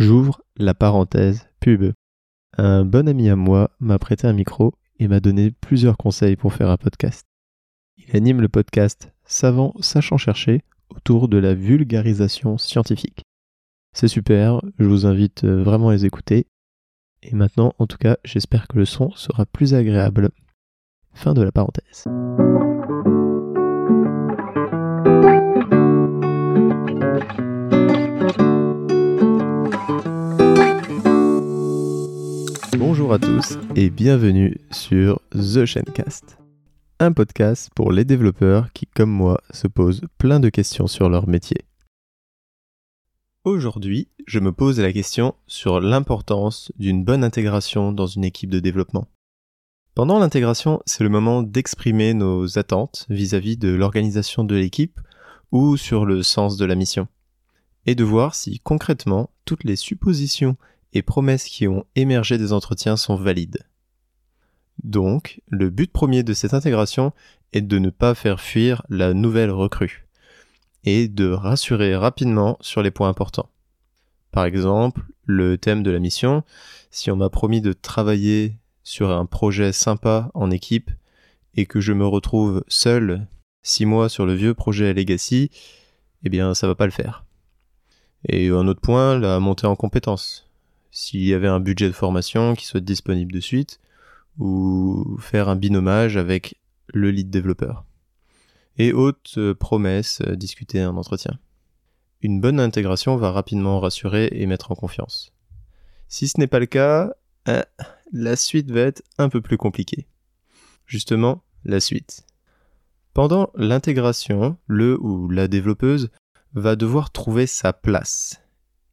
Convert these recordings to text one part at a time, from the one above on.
J'ouvre la parenthèse pub. Un bon ami à moi m'a prêté un micro et m'a donné plusieurs conseils pour faire un podcast. Il anime le podcast Savant sachant chercher autour de la vulgarisation scientifique. C'est super, je vous invite vraiment à les écouter. Et maintenant, en tout cas, j'espère que le son sera plus agréable. Fin de la parenthèse. Bonjour à tous et bienvenue sur The Shencast, un podcast pour les développeurs qui, comme moi, se posent plein de questions sur leur métier. Aujourd'hui, je me pose la question sur l'importance d'une bonne intégration dans une équipe de développement. Pendant l'intégration, c'est le moment d'exprimer nos attentes vis-à-vis de l'organisation de l'équipe ou sur le sens de la mission, et de voir si concrètement toutes les suppositions et promesses qui ont émergé des entretiens sont valides. Donc, le but premier de cette intégration est de ne pas faire fuir la nouvelle recrue et de rassurer rapidement sur les points importants. Par exemple, le thème de la mission, si on m'a promis de travailler sur un projet sympa en équipe et que je me retrouve seul six mois sur le vieux projet Legacy, eh bien ça va pas le faire. Et un autre point, la montée en compétences s'il y avait un budget de formation qui soit disponible de suite, ou faire un binomage avec le lead développeur. Et haute euh, promesse, euh, discuter un entretien. Une bonne intégration va rapidement rassurer et mettre en confiance. Si ce n'est pas le cas, euh, la suite va être un peu plus compliquée. Justement, la suite. Pendant l'intégration, le ou la développeuse va devoir trouver sa place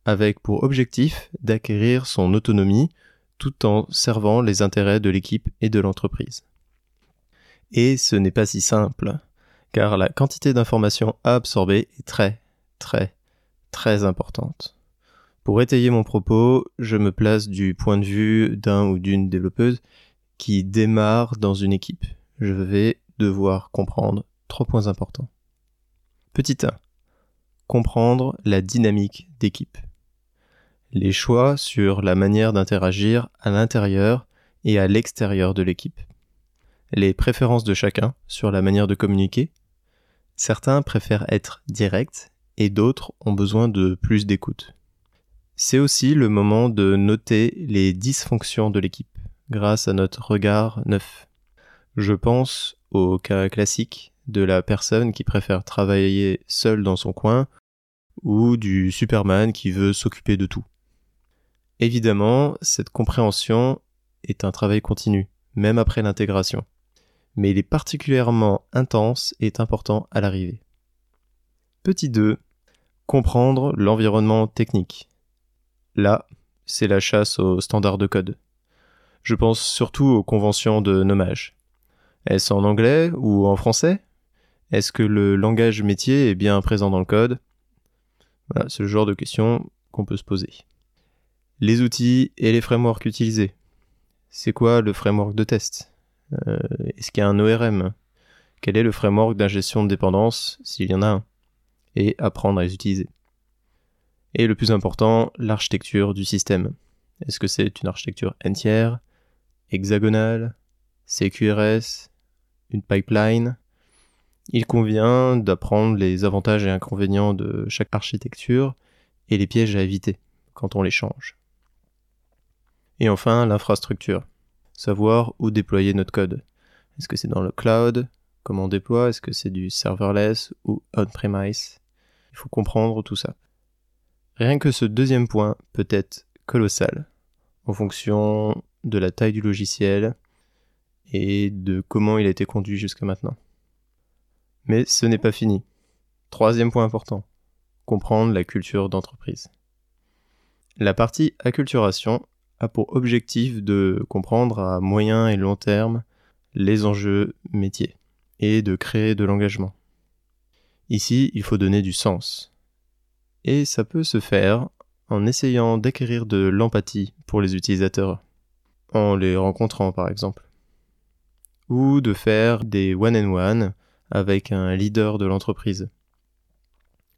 avec pour objectif d'acquérir son autonomie tout en servant les intérêts de l'équipe et de l'entreprise. Et ce n'est pas si simple, car la quantité d'informations à absorber est très, très, très importante. Pour étayer mon propos, je me place du point de vue d'un ou d'une développeuse qui démarre dans une équipe. Je vais devoir comprendre trois points importants. Petit 1. Comprendre la dynamique d'équipe les choix sur la manière d'interagir à l'intérieur et à l'extérieur de l'équipe, les préférences de chacun sur la manière de communiquer. Certains préfèrent être directs et d'autres ont besoin de plus d'écoute. C'est aussi le moment de noter les dysfonctions de l'équipe grâce à notre regard neuf. Je pense au cas classique de la personne qui préfère travailler seule dans son coin ou du Superman qui veut s'occuper de tout. Évidemment, cette compréhension est un travail continu, même après l'intégration, mais il est particulièrement intense et important à l'arrivée. Petit 2. Comprendre l'environnement technique. Là, c'est la chasse aux standards de code. Je pense surtout aux conventions de nommage. Est-ce en anglais ou en français? Est-ce que le langage métier est bien présent dans le code? Voilà, c'est le genre de questions qu'on peut se poser les outils et les frameworks utilisés. C'est quoi le framework de test? Euh, Est-ce qu'il y a un ORM Quel est le framework d'ingestion de dépendance, s'il y en a un? Et apprendre à les utiliser. Et le plus important, l'architecture du système. Est-ce que c'est une architecture entière, hexagonale, CQRS, une pipeline? Il convient d'apprendre les avantages et inconvénients de chaque architecture et les pièges à éviter quand on les change. Et enfin, l'infrastructure. Savoir où déployer notre code. Est-ce que c'est dans le cloud? Comment on déploie? Est-ce que c'est du serverless ou on-premise? Il faut comprendre tout ça. Rien que ce deuxième point peut être colossal en fonction de la taille du logiciel et de comment il a été conduit jusqu'à maintenant. Mais ce n'est pas fini. Troisième point important, comprendre la culture d'entreprise. La partie acculturation a pour objectif de comprendre à moyen et long terme les enjeux métiers et de créer de l'engagement. Ici, il faut donner du sens. Et ça peut se faire en essayant d'acquérir de l'empathie pour les utilisateurs, en les rencontrant par exemple. Ou de faire des one-on-one avec un leader de l'entreprise.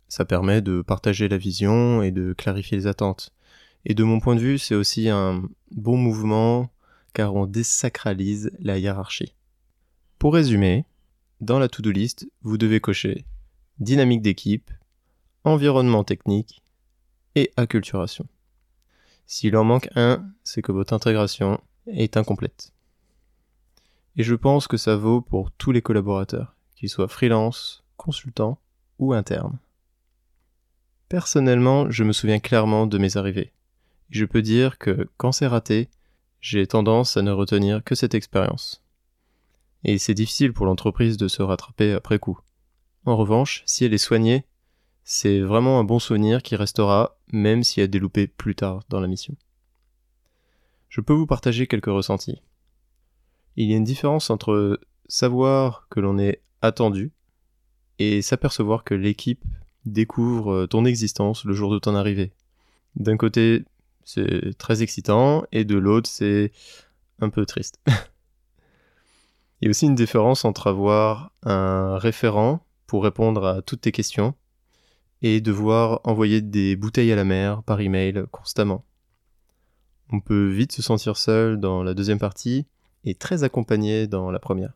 Ça permet de partager la vision et de clarifier les attentes, Et de mon point de vue, c'est aussi un bon mouvement car on désacralise la hiérarchie. Pour résumer, dans la to-do list, vous devez cocher dynamique d'équipe, environnement technique et acculturation. S'il en manque un, c'est que votre intégration est incomplète. Et je pense que ça vaut pour tous les collaborateurs, qu'ils soient freelance, consultants ou internes. Personnellement, je me souviens clairement de mes arrivées. Je peux dire que quand c'est raté, j'ai tendance à ne retenir que cette expérience. Et c'est difficile pour l'entreprise de se rattraper après coup. En revanche, si elle est soignée, c'est vraiment un bon souvenir qui restera même s'il y a des loupés plus tard dans la mission. Je peux vous partager quelques ressentis. Il y a une différence entre savoir que l'on est attendu et s'apercevoir que l'équipe découvre ton existence le jour de ton arrivée. D'un côté, c'est très excitant et de l'autre, c'est un peu triste. Il y a aussi une différence entre avoir un référent pour répondre à toutes tes questions et devoir envoyer des bouteilles à la mer par email constamment. On peut vite se sentir seul dans la deuxième partie et très accompagné dans la première.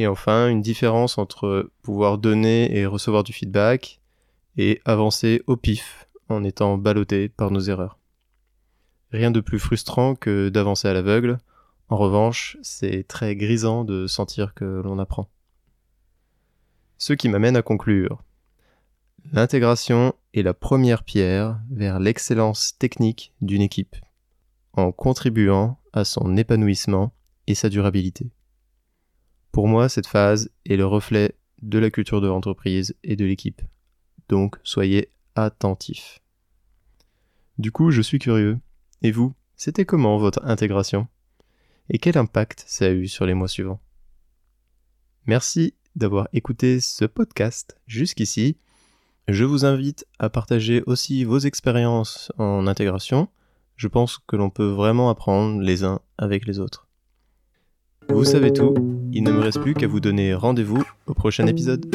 Et enfin, une différence entre pouvoir donner et recevoir du feedback et avancer au pif en étant ballotté par nos erreurs. Rien de plus frustrant que d'avancer à l'aveugle. En revanche, c'est très grisant de sentir que l'on apprend. Ce qui m'amène à conclure. L'intégration est la première pierre vers l'excellence technique d'une équipe, en contribuant à son épanouissement et sa durabilité. Pour moi, cette phase est le reflet de la culture de l'entreprise et de l'équipe. Donc, soyez attentifs. Du coup, je suis curieux. Et vous, c'était comment votre intégration? Et quel impact ça a eu sur les mois suivants? Merci d'avoir écouté ce podcast jusqu'ici. Je vous invite à partager aussi vos expériences en intégration. Je pense que l'on peut vraiment apprendre les uns avec les autres. Vous savez tout, il ne me reste plus qu'à vous donner rendez-vous au prochain épisode.